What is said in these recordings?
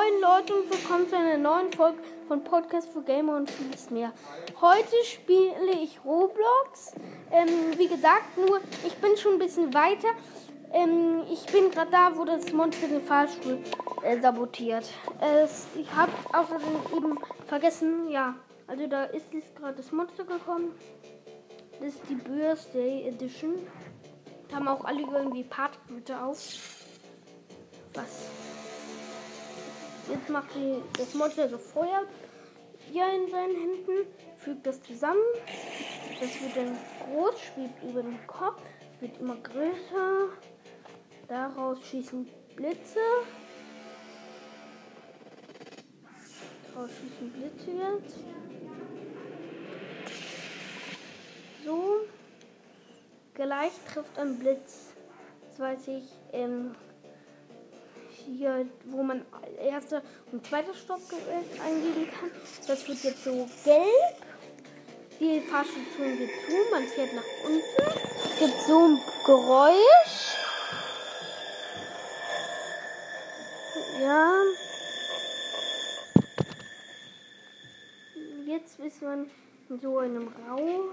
Moin Leute und willkommen zu einer neuen Folge von Podcast für Gamer und vieles mehr. Heute spiele ich Roblox. Ähm, wie gesagt, nur ich bin schon ein bisschen weiter. Ähm, ich bin gerade da, wo das Monster den Fahrstuhl äh, sabotiert. Es, ich habe außerdem eben vergessen, ja, also da ist gerade das Monster gekommen. Das ist die Birthday Edition. Da haben auch alle irgendwie Partyhüte auf. Was? Jetzt macht die, das Monster so Feuer hier in seinen Händen, fügt das zusammen. Das wird dann groß, schwebt über den Kopf, wird immer größer. Daraus schießen Blitze. Daraus schießen Blitze jetzt. So. Gleich trifft ein Blitz. Das weiß ich. Ähm, hier, wo man erster und zweiter Stock eingeben kann. Das wird jetzt so gelb. Die Fahrstation geht zu, man fährt nach unten. Es gibt so ein Geräusch. Ja. Jetzt ist man in so einem Raum,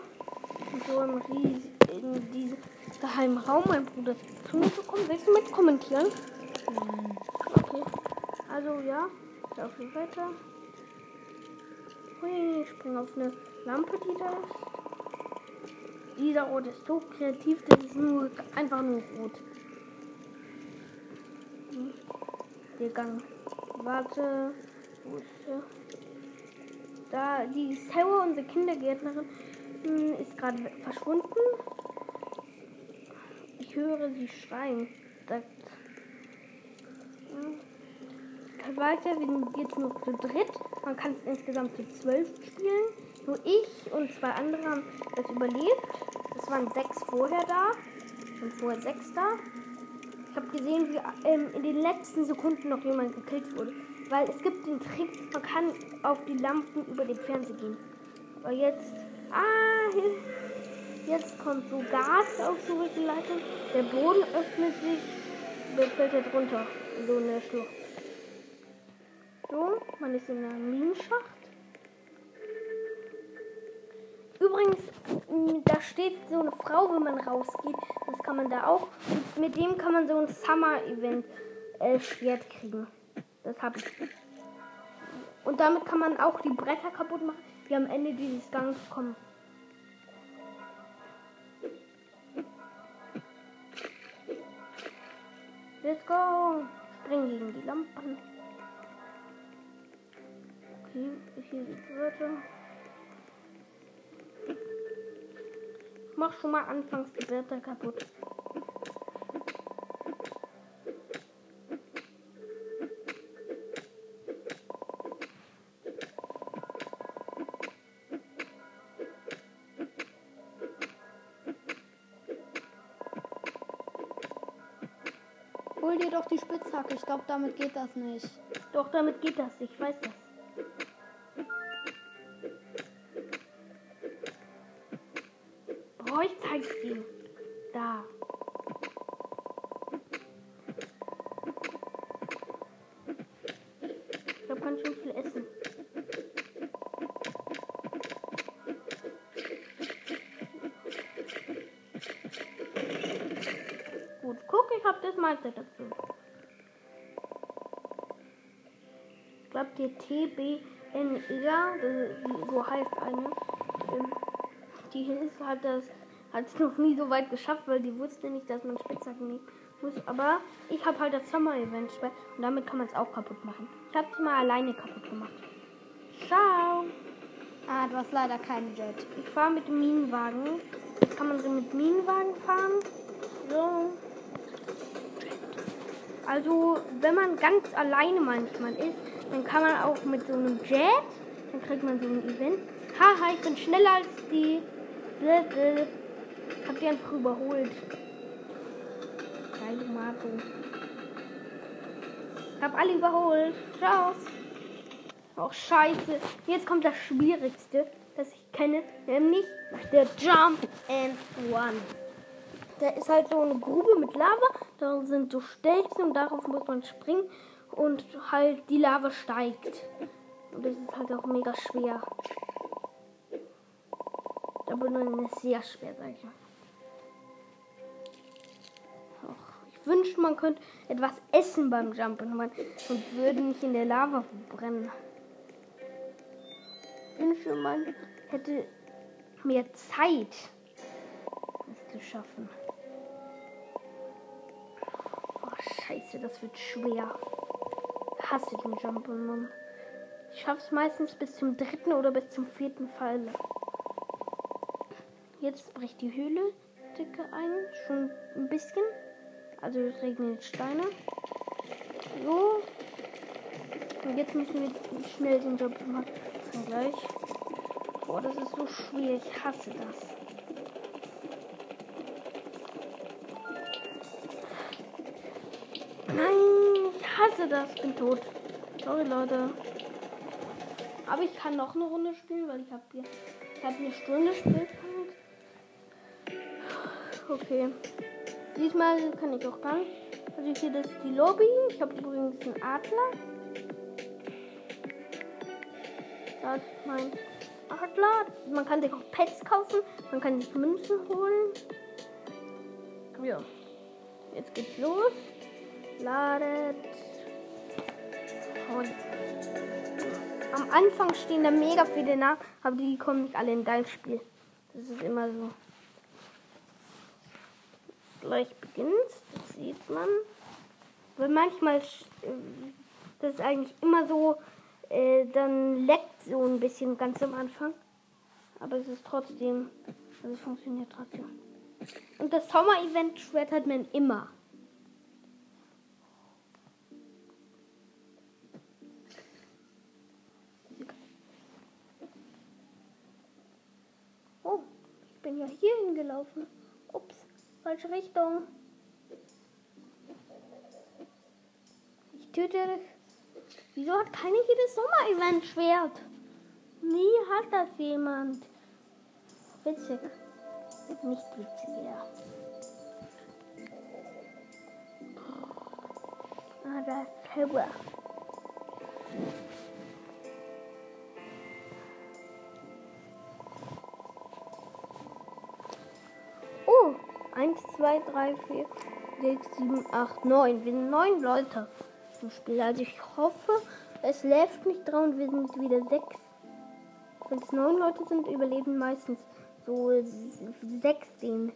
in so einem riesigen, in diesem geheimen Raum. Mein Bruder zu mir gekommen. Willst du mit kommentieren? Okay. Also ja, ich laufe weiter. Hui, ich springe auf eine Lampe, die da ist. Dieser Ort ist so kreativ, das ist nur einfach nur rot. Hm. Der Gang. Warte. Wo ist der? Da, die Sarah, unsere Kindergärtnerin, hm, ist gerade verschwunden. Ich höre sie schreien. Da weiter. Wir sind jetzt nur zu dritt. Man kann es insgesamt zu zwölf spielen. Nur ich und zwei andere haben das überlebt. Es waren sechs vorher da. Und vorher sechs da. Ich habe gesehen, wie ähm, in den letzten Sekunden noch jemand gekillt wurde. Weil es gibt den Trick, man kann auf die Lampen über den Fernseher gehen. Aber jetzt. Ah, jetzt kommt so Gas auf so eine Leitung. Der Boden öffnet sich. Der fällt jetzt runter. So eine Schlucht. So, man ist in einem Minenschacht. Übrigens, da steht so eine Frau, wenn man rausgeht. Das kann man da auch. Und mit dem kann man so ein Summer-Event-Schwert äh, kriegen. Das habe ich. Und damit kann man auch die Bretter kaputt machen, die am Ende dieses Gangs kommen. Let's go! Springen gegen die Lampen. Hier geht's weiter. Mach schon mal anfangs die Blätter kaputt. Hol dir doch die Spitzhacke. Ich glaube, damit geht das nicht. Doch, damit geht das. Ich weiß das. Meister dazu. Ich glaube, die TBNR, so heißt eine, ähm, die ist, hat das hat es noch nie so weit geschafft, weil die wusste nicht, dass man Spitzhacken nehmen muss. Aber ich habe halt das Sommer-Event und damit kann man es auch kaputt machen. Ich habe es mal alleine kaputt gemacht. Ciao. Ah, du hast leider keinen Jet. Ich fahre mit dem Minenwagen. Kann man so mit Minenwagen fahren? So. Also, wenn man ganz alleine manchmal ist, dann kann man auch mit so einem Jet, dann kriegt man so ein Event. Haha, ich bin schneller als die. Hab die einfach überholt. Geile Marco. Hab alle überholt. Ciao. Oh, scheiße. Jetzt kommt das Schwierigste, das ich kenne, nämlich der Jump and One. Da ist halt so eine Grube mit Lava, da sind so Stelzen und darauf muss man springen. und halt die Lava steigt. Und das ist halt auch mega schwer. Aber nur ist sehr schwer, sag ich mal. Ich wünschte, man könnte etwas essen beim Jump'n'Run und würde nicht in der Lava brennen. Ich wünschte, man hätte mehr Zeit, es zu schaffen. Scheiße, das wird schwer. Ich hasse den Jump'n'Run. Ich schaff's meistens bis zum dritten oder bis zum vierten Fall. Jetzt bricht die Höhle dicke ein. Schon ein bisschen. Also es regnet Steine. So. Und jetzt müssen wir schnell den Job machen. Gleich. Boah, das ist so schwer. Ich hasse das. Hasse das. Bin tot. Sorry, Leute. Aber ich kann noch eine Runde spielen, weil ich habe hier, ich habe eine Stunde Spielzeit. Okay. Diesmal kann ich auch gar nicht. Also hier das ist die Lobby. Ich habe übrigens einen Adler. Da ist mein Adler. Man kann sich auch Pets kaufen. Man kann sich Münzen holen. Ja. Jetzt geht's los. Ladet. Und am Anfang stehen da mega viele Namen, aber die kommen nicht alle in dein Spiel. Das ist immer so. Gleich beginnt, das sieht man. Weil manchmal, das ist eigentlich immer so, äh, dann leckt so ein bisschen ganz am Anfang. Aber es ist trotzdem, also es funktioniert trotzdem. Und das Sommer-Event schwert hat man immer. Bin ja hier hingelaufen. Ups, falsche Richtung. Ich töte dich. Wieso hat keiner hier das Sommer-Event-Schwert? Nie hat das jemand. Witzig. Nicht witzig, ja. Ah, da ist 2, 3, 4, 6, 7, 8, 9. Wir sind neun Leute im Spiel. Also ich hoffe, es läuft nicht dran und wir sind wieder sechs. Wenn es neun Leute sind, überleben meistens so sechs den.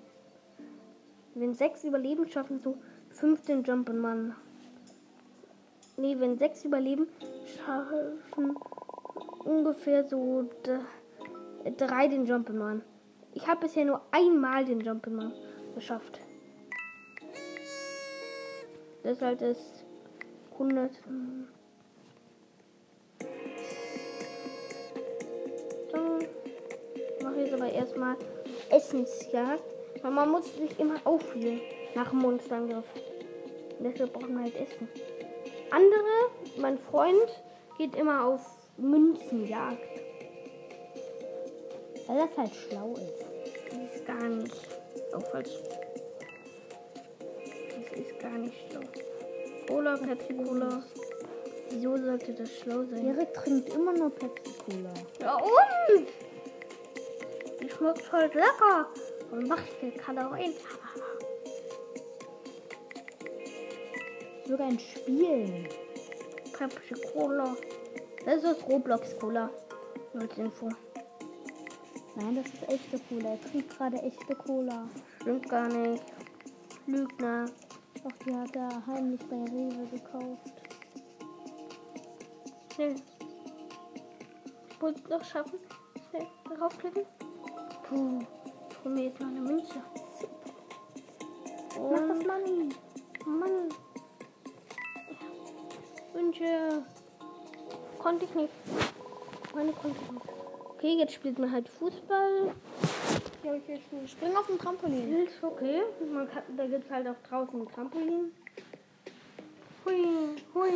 Wenn sechs überleben, schaffen so 15 Jump'n'Run. Nee, wenn sechs überleben, schaffen ungefähr so drei den Jump'n'Run. Ich habe bisher nur einmal den Jump'n'Run geschafft. Deshalb ist 100. So, mache jetzt aber erstmal Essensjagd, weil man muss sich immer auffühlen nach dem Monsterangriff. Deshalb brauchen wir halt Essen. Andere, mein Freund, geht immer auf Münzenjagd. Weil das halt schlau ist. Das ist gar nicht. Auch falsch. Das ist gar nicht schlau. Cola, Pepsi Cola. Wieso sollte das schlau sein? Erik trinkt immer nur Pepsi Cola. Ja und? Die schmeckt voll lecker. Und macht viel Kalorien. Sogar in Spielen. Pepsi Cola. Das ist Roblox Cola. Als Info. Nein, das ist echte Cola. Er trinkt gerade echte Cola. Stimmt gar nicht. Lügner. Doch, die hat er heimlich bei Rewe gekauft. Schnell. Ich muss es noch schaffen. Schnell draufklicken. Puh. Ich hol mir jetzt mal eine Münze. Mach das Und Money. Mann. Wünsche. Konnte ich nicht. Meine konnte ich nicht. Okay, jetzt spielt man halt Fußball. Ja, ich jetzt schon. Spring auf dem Trampolin. Wild, okay. Man kann, da gibt es halt auch draußen ein Trampolin. Hui, hui.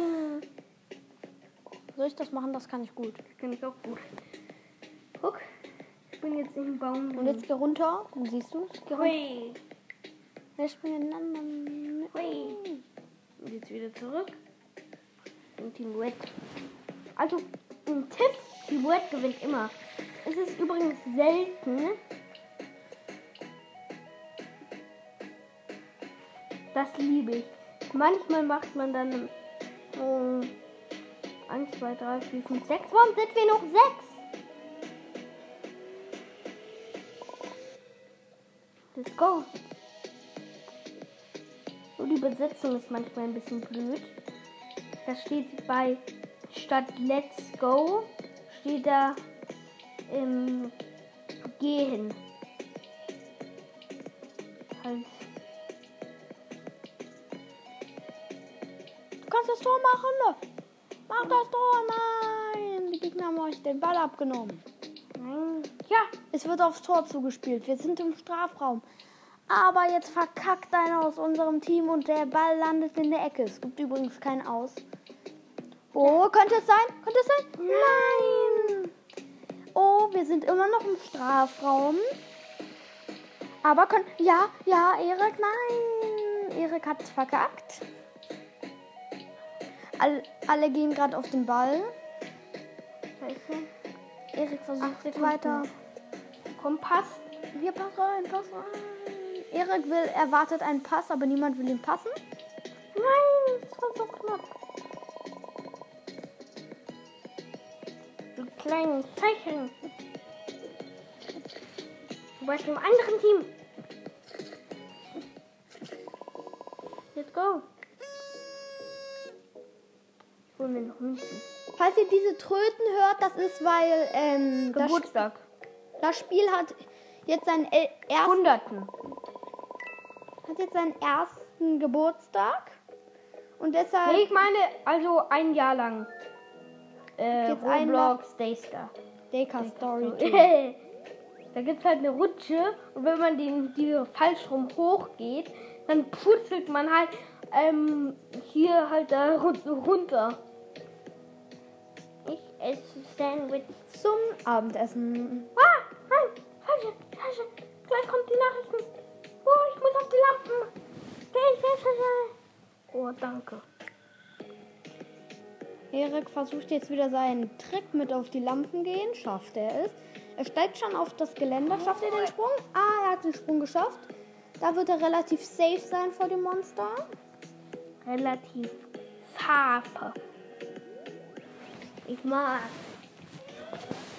Soll ich das machen? Das kann ich gut. Das kann ich auch gut. Guck, ich bin jetzt im Baum. Und jetzt geh runter. Dann siehst du es. Hui, Wir springen hui. Und jetzt wieder zurück. gegen Team Red. Also, ein Tipp, Team Red gewinnt immer. Es ist übrigens selten, das liebe ich. Manchmal macht man dann äh, 1, 2, 3, 4, 5, 6. Warum sind wir noch 6? Let's go. Nur die Besetzung ist manchmal ein bisschen blöd. Da steht bei statt Let's Go steht da ähm, Gehen. Halt. Du kannst das Tor machen. Mach das Tor. Nein. Die Gegner haben euch den Ball abgenommen. Ja, Es wird aufs Tor zugespielt. Wir sind im Strafraum. Aber jetzt verkackt einer aus unserem Team und der Ball landet in der Ecke. Es gibt übrigens kein Aus. Oh, könnte es sein? Könnte es sein? Nein! Wir sind immer noch im Strafraum. Aber können. Ja, ja, Erik, nein! Erik hat es verkackt. All, alle gehen gerade auf den Ball. Scheiße. Erik versucht Sekunden. weiter. Komm, pass. Wir pass rein, pass rein. Erik will, erwartet einen Pass, aber niemand will ihn passen. Nein, das war so knapp. Du kleinen Zeichen. Du warst im anderen Team. Let's go. Ich hol mir noch Münzen. Falls ihr diese Tröten hört, das ist, weil ähm, das, Geburtstag. das Spiel hat jetzt seinen El ersten, Hunderten. hat jetzt seinen ersten Geburtstag und deshalb Nee, ich meine, also ein Jahr lang. Äh, Jetzt ein Roblox Daystar. Deka Story 2. da gibt es halt eine Rutsche und wenn man den, die falsch rum hochgeht, dann purzelt man halt ähm, hier halt da run- runter. Ich esse Sandwich. zum Abendessen. Ah, nein, falsche, falsche. Gleich kommt die Nachrichten. Oh, ich muss auf die Lampen. Schnell, schnell, schnell. Oh, danke. Erik versucht jetzt wieder seinen Trick mit auf die Lampen gehen. Schafft er es. Er steigt schon auf das Geländer. Schafft er den Sprung? Ah, er hat den Sprung geschafft. Da wird er relativ safe sein vor dem Monster. Relativ scharfe. Ich mag.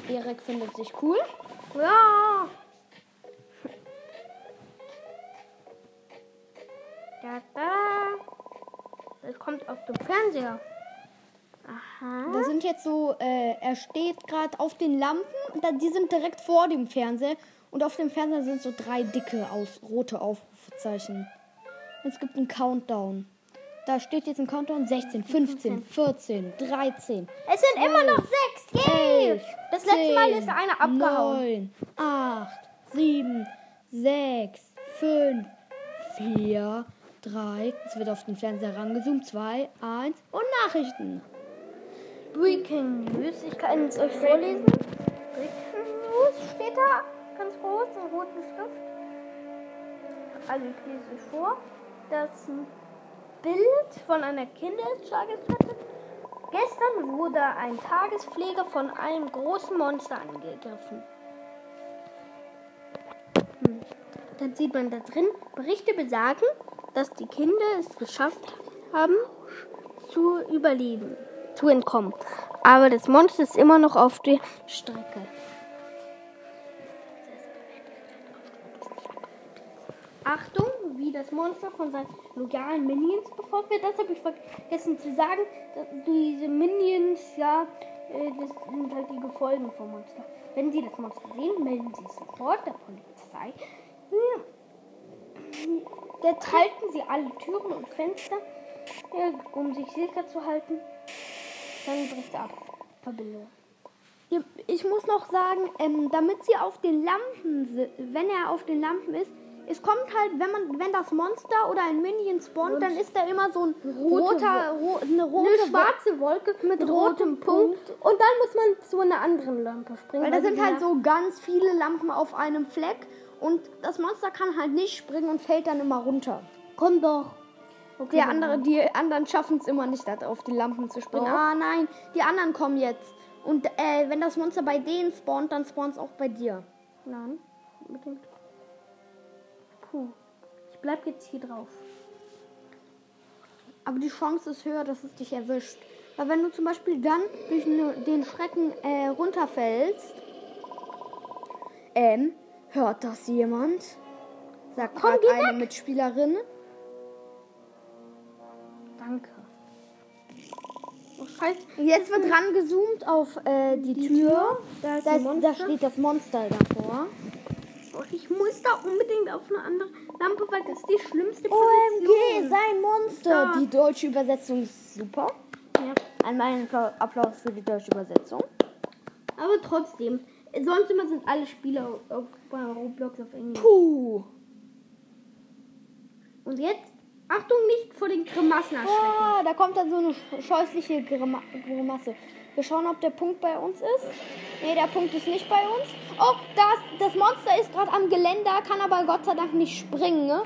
Erik findet sich cool. Ja. Da, da. Das kommt auf dem Fernseher. Aha. Da sind jetzt so, äh, er steht gerade auf den Lampen. Die sind direkt vor dem Fernseher. Und auf dem Fernseher sind so drei dicke aus, rote Aufrufezeichen. Und es gibt einen Countdown. Da steht jetzt ein Countdown 16, 15, 14, 13, Es sind immer noch sechs. Yay! 11, Das letzte Mal ist einer abgehauen. 9, 8, 7, 6, 5, 4, 3. Es wird auf den Fernseher rangezoomt. 2, 1 und Nachrichten. Breaking News. Ich kann es euch vorlesen. News steht da ganz groß in roten Schrift. Also ich lese euch vor. Das ist ein Bild von einer Kindertagesstätte. Gestern wurde ein Tagespfleger von einem großen Monster angegriffen. Hm. Dann sieht man da drin, Berichte besagen, dass die Kinder es geschafft haben, zu überleben, zu entkommen. Aber das Monster ist immer noch auf der Strecke. Achtung, wie das Monster von seinen loyalen Minions befolgt wird. Das habe ich vergessen zu sagen. dass Diese Minions, ja, äh, das sind halt die Gefolgen vom Monster. Wenn sie das Monster sehen, melden sie sofort der Polizei. Hm. Jetzt halten sie alle Türen und Fenster, um sich sicher zu halten. Dann bricht er ab. Verbindung. Ich muss noch sagen, ähm, damit sie auf den Lampen, wenn er auf den Lampen ist, es kommt halt, wenn man, wenn das Monster oder ein Minion spawnt, Und dann ist da immer so ein rote roter, ro eine rote Eine schwarze Wolke mit, mit rotem rotem Punkt. Und dann muss man zu einer anderen Lampe springen. Weil da sind die halt so ganz viele Lampen auf einem Fleck und das Monster kann halt nicht springen und fällt dann immer runter. Komm doch. Okay, dann- andere, die anderen schaffen es immer nicht, da auf die Lampen zu springen. Doch. Ah nein, die anderen kommen jetzt. Und äh, wenn das Monster bei denen spawnt, dann spawnt es auch bei dir. Nein, unbedingt. Puh. Ich bleib jetzt hier drauf. Aber die Chance ist höher, dass es dich erwischt. Weil wenn du zum Beispiel dann durch ne, den Schrecken äh, runterfällst, ähm, hört das jemand? Sagt Komm, gerade geh eine Mitspielerin. Danke. Oh, scheiße. Jetzt wird rangezoomt auf äh, die, Tür. Da ist Da, ein ist, da steht das Monster davor. Oh, ich muss da unbedingt auf eine andere Lampe, weil das ist die schlimmste OMG, Position. sein Monster. Ja. Die deutsche Übersetzung ist super. Ja. Einmal Applaus für die deutsche Übersetzung. Aber trotzdem, sonst immer sind alle Spiele auf, auf, bei Roblox auf Englisch. Puh. Und jetzt, Achtung, nicht vor den Grimassen erschrecken. Ah, da kommt dann so eine sch- scheußliche Grima Grimasse. Wir schauen, ob der Punkt bei uns ist. Nee, der Punkt ist nicht bei uns. Oh, das, das Monster ist gerade am Geländer, kann aber Gott sei Dank nicht springen. Ne?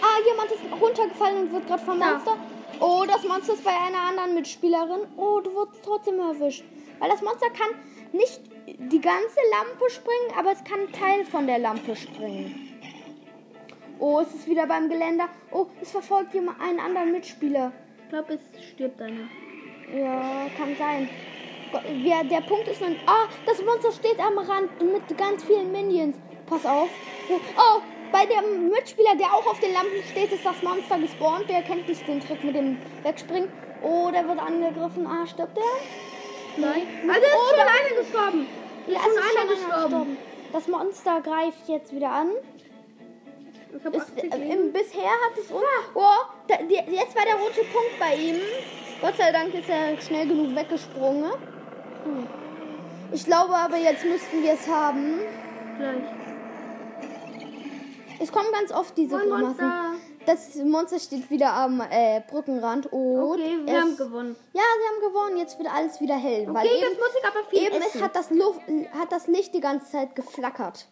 Ah, jemand ist runtergefallen und wird gerade vom. Monster. Oh, das Monster ist bei einer anderen Mitspielerin. Oh, du wurdest trotzdem erwischt. Weil das Monster kann nicht die ganze Lampe springen, aber es kann einen Teil von der Lampe springen. Oh, es ist wieder beim Geländer. Oh, es verfolgt jemand einen anderen Mitspieler. Ich glaube, es stirbt einer. Ja, kann sein. Wer, der Punkt ist nun. Ah, das Monster steht am Rand mit ganz vielen Minions. Pass auf. Oh, bei dem Mitspieler, der auch auf den Lampen steht, ist das Monster gespawnt. Der kennt nicht den Trick mit dem Wegspringen. Oh, der wird angegriffen. Ah, stirbt der? Nein. Also ist Oh, schon einer gestorben. Ja, ist schon es einer schon gestorben. Das Monster greift jetzt wieder an. Ist, 80 äh, im, bisher hat es. Oh, oh da, die, jetzt war der rote Punkt bei ihm. Gott sei Dank ist er schnell genug weggesprungen. Hm, Ich glaube aber, jetzt müssten wir es haben. Gleich. Es kommen ganz oft diese Grimassen. Das Monster steht wieder am äh, Brückenrand. Und Okay, wir es, haben gewonnen. Ja, sie haben gewonnen. Jetzt wird alles wieder hell. weil Okay, eben, jetzt muss ich aber viel eben essen. es hat das, Luft, hat das Licht die ganze Zeit geflackert.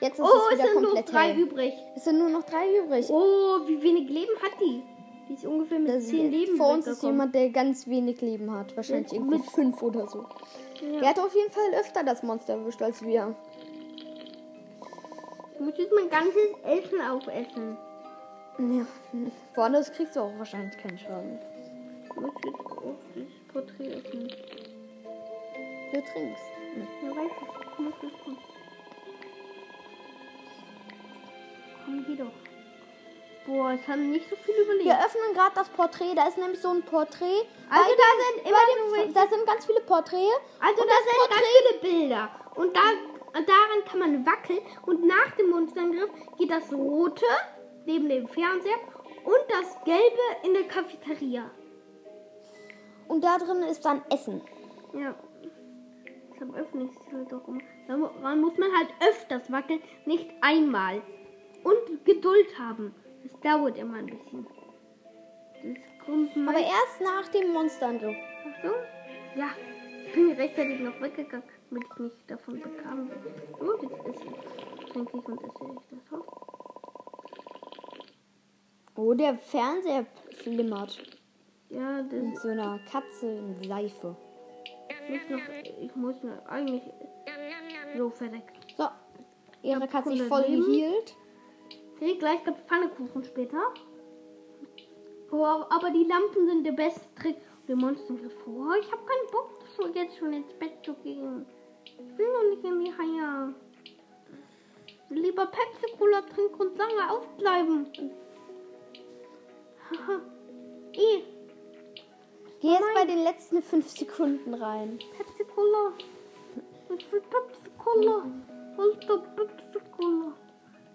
Jetzt ist oh, es es wieder sind nur komplett drei hell. übrig. Es sind nur noch drei übrig. Oh, wie wenig Leben hat die? Die ist ungefähr mit Das, 10 Leben vor uns ist jemand, der ganz wenig Leben hat. Wahrscheinlich Mit- irgendwie mit- fünf oder so. Ja. Der hat auf jeden Fall öfter das Monster erwischt als wir. Ich muss jetzt mein ganzes Essen aufessen. Ja. Woanders kriegst du auch wahrscheinlich keinen Schaden. Ich muss jetzt auch das Porträt öffnen. Du trinkst. Ja, weiß ich. Ich muss das tun. Komm, geh doch. Boah, es haben nicht so viel überlebt. Wir öffnen gerade das Porträt. Da ist nämlich so ein Porträt. Also da sind immer welche- Da sind ganz viele Porträts. Also da das sind ganz viele Bilder. Und da, daran kann man wackeln. Und nach dem Monsterangriff geht das Rote neben dem Fernseher und das Gelbe in der Cafeteria. Und da drin ist dann Essen. Ja. Deshalb öffne ich es halt auch immer. Daran muss man halt öfters wackeln, nicht einmal. Und Geduld haben. Das dauert immer ein bisschen. Aber erst nach dem Monsterangriff. Achtung. Ja, ich bin rechtzeitig noch weggegangen, damit ich nicht davon bekam. So, jetzt esse ich. Trinke ich und esse ich das auf. Oh, der Fernseher flimmert. Ja, das Mit so einer Katze in Seife. muss noch. Ich muss noch eigentlich so verreckt. So. Hat sich 100 voll Leben. Okay, gleich gibt's Pfannekuchen später. Oh, aber die Lampen sind der beste Trick. Und der Monstergriff. Oh, ich habe keinen Bock, so jetzt schon ins Bett zu gehen. Ich will noch nicht in die Haie. Lieber Pepsi Cola trinken und lange aufbleiben. Haha. Eh, Geh jetzt bei den letzten fünf Sekunden rein. Pepsi Cola. Ich will Pepsi Cola. Alter Pepsi Cola.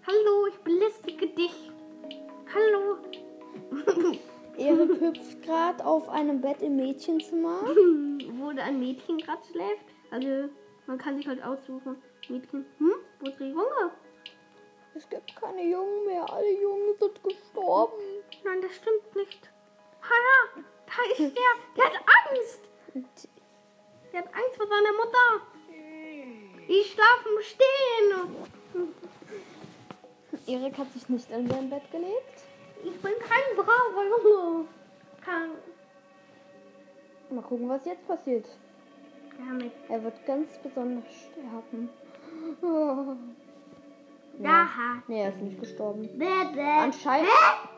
Hallo, ich belästige dich. Hallo. Erik hüpft gerade auf einem Bett im Mädchenzimmer. wo ein Mädchen gerade schläft. Also man kann sich halt aussuchen. Mädchen, hm, wo ist der Junge? Es gibt keine Jungen mehr. Alle Jungen sind gestorben. Nein, das stimmt nicht. Haha, da ist der. Der hat Angst. Der hat Angst vor seiner Mutter. Die schlafen stehen. Erik hat sich nicht in sein Bett gelegt. Ich bin kein braver Junge. Kein. Mal gucken, was jetzt passiert. Damit. Er wird ganz besonders sterben. Oh. Ja. Nee, er ist nicht gestorben. Bäh, Anscheinend.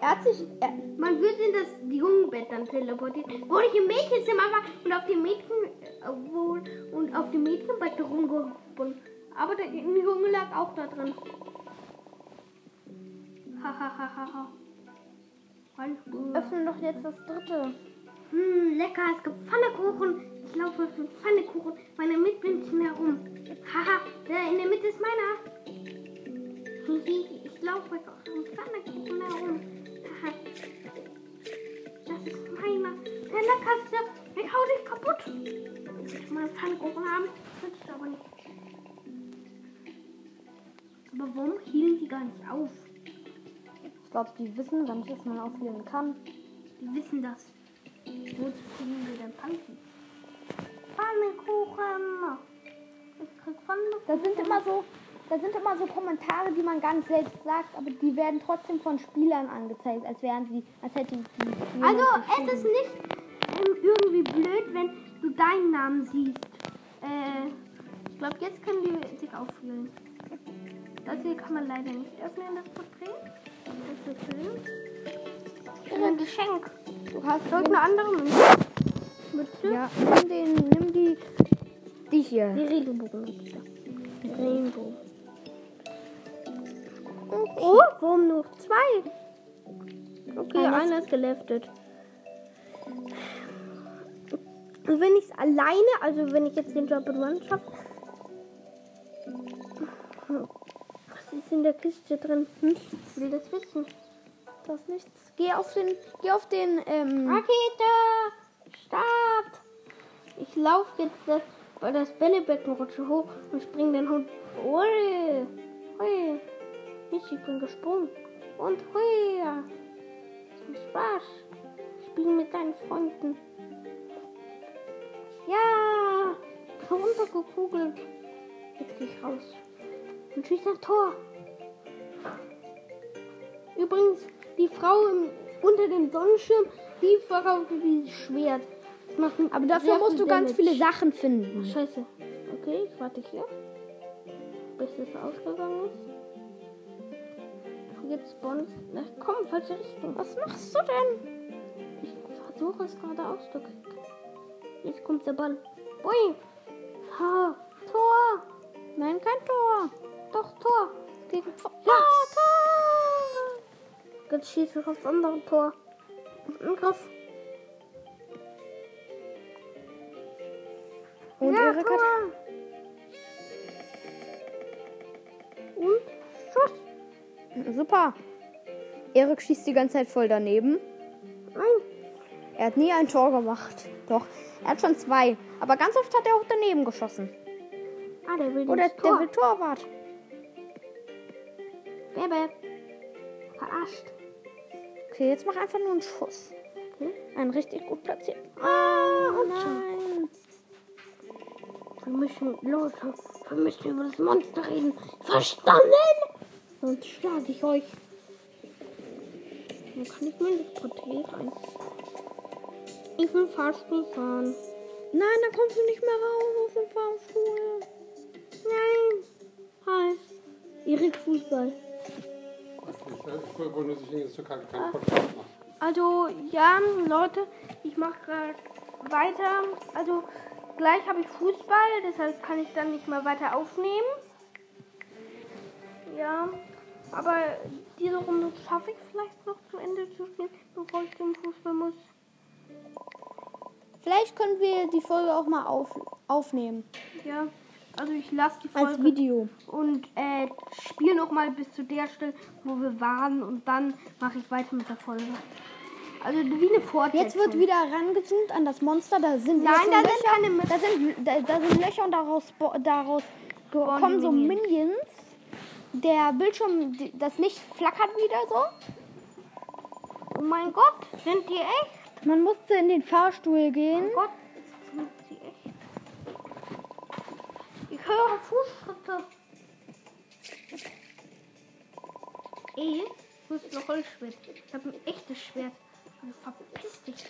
Er hat sich. Er, Man wird in das Jungenbett dann teleportiert. Wo ich im Mädchenzimmer war und auf dem Mädchen äh, wo, und auf dem Mädchenbett rumgebunden. Aber der Junge lag auch da drin. Hahaha. Öffne doch jetzt das dritte. Hm, lecker, es gibt Pfannekuchen. Ich laufe mit Pfannekuchen meine Mitmenschen herum. Haha, der in der Mitte ist meiner. Ich laufe mit Pfannekuchen herum. Haha. Das ist meiner. Der leckerste. Ich hau dich kaputt. Ich will meinen Pfannekuchen haben. Nützt aber nicht. Aber warum hielen die gar nicht auf? Ich glaube, die wissen, wann das man aufhören kann. Die wissen das. Wozu kriegen wir denn Pfannkuchen? Pfannkuchen! Ich krieg Pfannkuchen. Da sind immer so. Da sind immer so Kommentare, die man gar nicht selbst sagt, aber die werden trotzdem von Spielern angezeigt, als wären sie, als hätten sie. Also, es ist nicht irgendwie blöd, wenn du deinen Namen siehst. Äh, ich glaube, jetzt können die sich auffühlen. Das hier kann man leider nicht öffnen, das Porträt. Ein Geschenk. Du hast Irgendeine andere. Bitte? Ja, nimm den, nimm die, die hier. Die Regenbogenmünze. Rainbow. Oh, warum nur zwei? Okay, Eines- einer ist geleftet. Und wenn ich es alleine, also wenn ich jetzt den Job in One schaffe. Ist in der Kiste drin? Hm? Ich will das wissen. Das nichts. Geh auf den, geh auf den, ähm, Rakete! Start! Ich laufe jetzt das, bei das Bällebett rutsche hoch und springe den Hund. Ui! Hui! Ich bin gesprungen. Und hui! Spaß. Spielen mit deinen Freunden. Ja! Ich bin runtergekugelt. Jetzt gehe ich raus. Und schieße ein Tor. Übrigens, die Frau im, unter dem Sonnenschirm, die verkauft dieses Schwert. Das macht aber dafür musst du ganz Damage. viele Sachen finden. Scheiße. Okay, ich warte hier. Bis es ausgegangen ist. Jetzt spawnt. Na komm, falsche Richtung. Was machst du denn? Ich versuche es gerade auszukriegen. Jetzt kommt der Ball. Ui! Ha! Tor! Nein, kein Tor. Doch, Tor! Gegen Pf Ja! Tor! Jetzt schieße ich aufs andere Tor. Angriff. Und ja, Erik. Und Schuss. Super. Erik schießt die ganze Zeit voll daneben. Nein. Er hat nie ein Tor gemacht. Doch, er hat schon zwei. Aber ganz oft hat er auch daneben geschossen. Ah, der will Oder der Tor. will Torwart. Bebe. Verarscht. Okay, jetzt mach einfach nur einen Schuss. Okay. Einen richtig gut platzierten. Ah, und Nein. Wir müssen, Leute, wir müssen über das Monster reden. Verstanden? Sonst schlage ich euch. Dann kann ich mir das Porträt rein. Ich will Fahrstuhl fahren. Nein, da kommst du nicht mehr raus aus dem Fahrstuhl. Nein. Hi. Erik Fußball. Also, ja, Leute, ich mache gerade weiter. Also, gleich habe ich Fußball, deshalb kann ich dann nicht mehr weiter aufnehmen. Ja, aber diese Runde schaffe ich vielleicht noch zu Ende zu spielen, bevor ich zum Fußball muss. Vielleicht können wir die Folge auch mal auf, aufnehmen. Ja, also ich lasse die Als Folge Video. und äh, spiele noch mal bis zu der Stelle, wo wir waren und dann mache ich weiter mit der Folge. Also wie eine Fortsetzung. Jetzt wird wieder rangezoomt an das Monster. Da sind Nein, da sind Löcher. da sind, da, da sind Löcher und daraus, daraus Spawnen kommen so Minions. Minions. Der Bildschirm, das Licht flackert wieder so. Oh mein Gott, sind die echt? Man musste in den Fahrstuhl gehen. Oh Gott, sind sie echt? Ich höre Fußschritte. Ey, wo ist ein Holzschwert. Ich habe ein echtes Schwert. Also verpiss dich.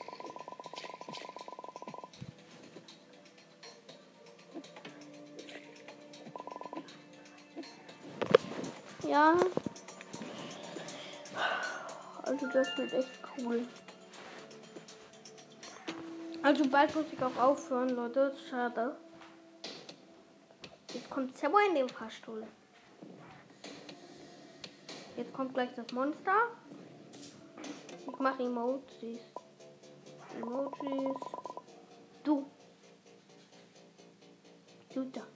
Ja. Also das wird echt cool. Also bald muss ich auch aufhören, Leute. Schade. Jetzt kommt Sebo in den Fahrstuhl. Jetzt kommt gleich das Monster. Ich mache Emojis. Emojis. Du. Du da.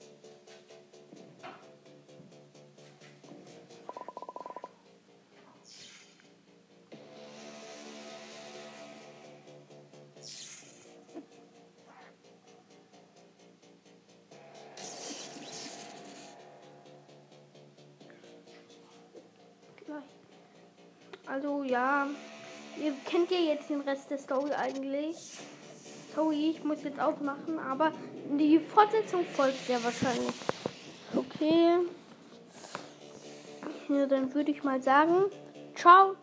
Kennt ja jetzt den Rest der Story eigentlich. Sorry, ich muss jetzt aufmachen, aber die Fortsetzung folgt sehr wahrscheinlich. Okay. Ja, dann würde ich mal sagen, ciao,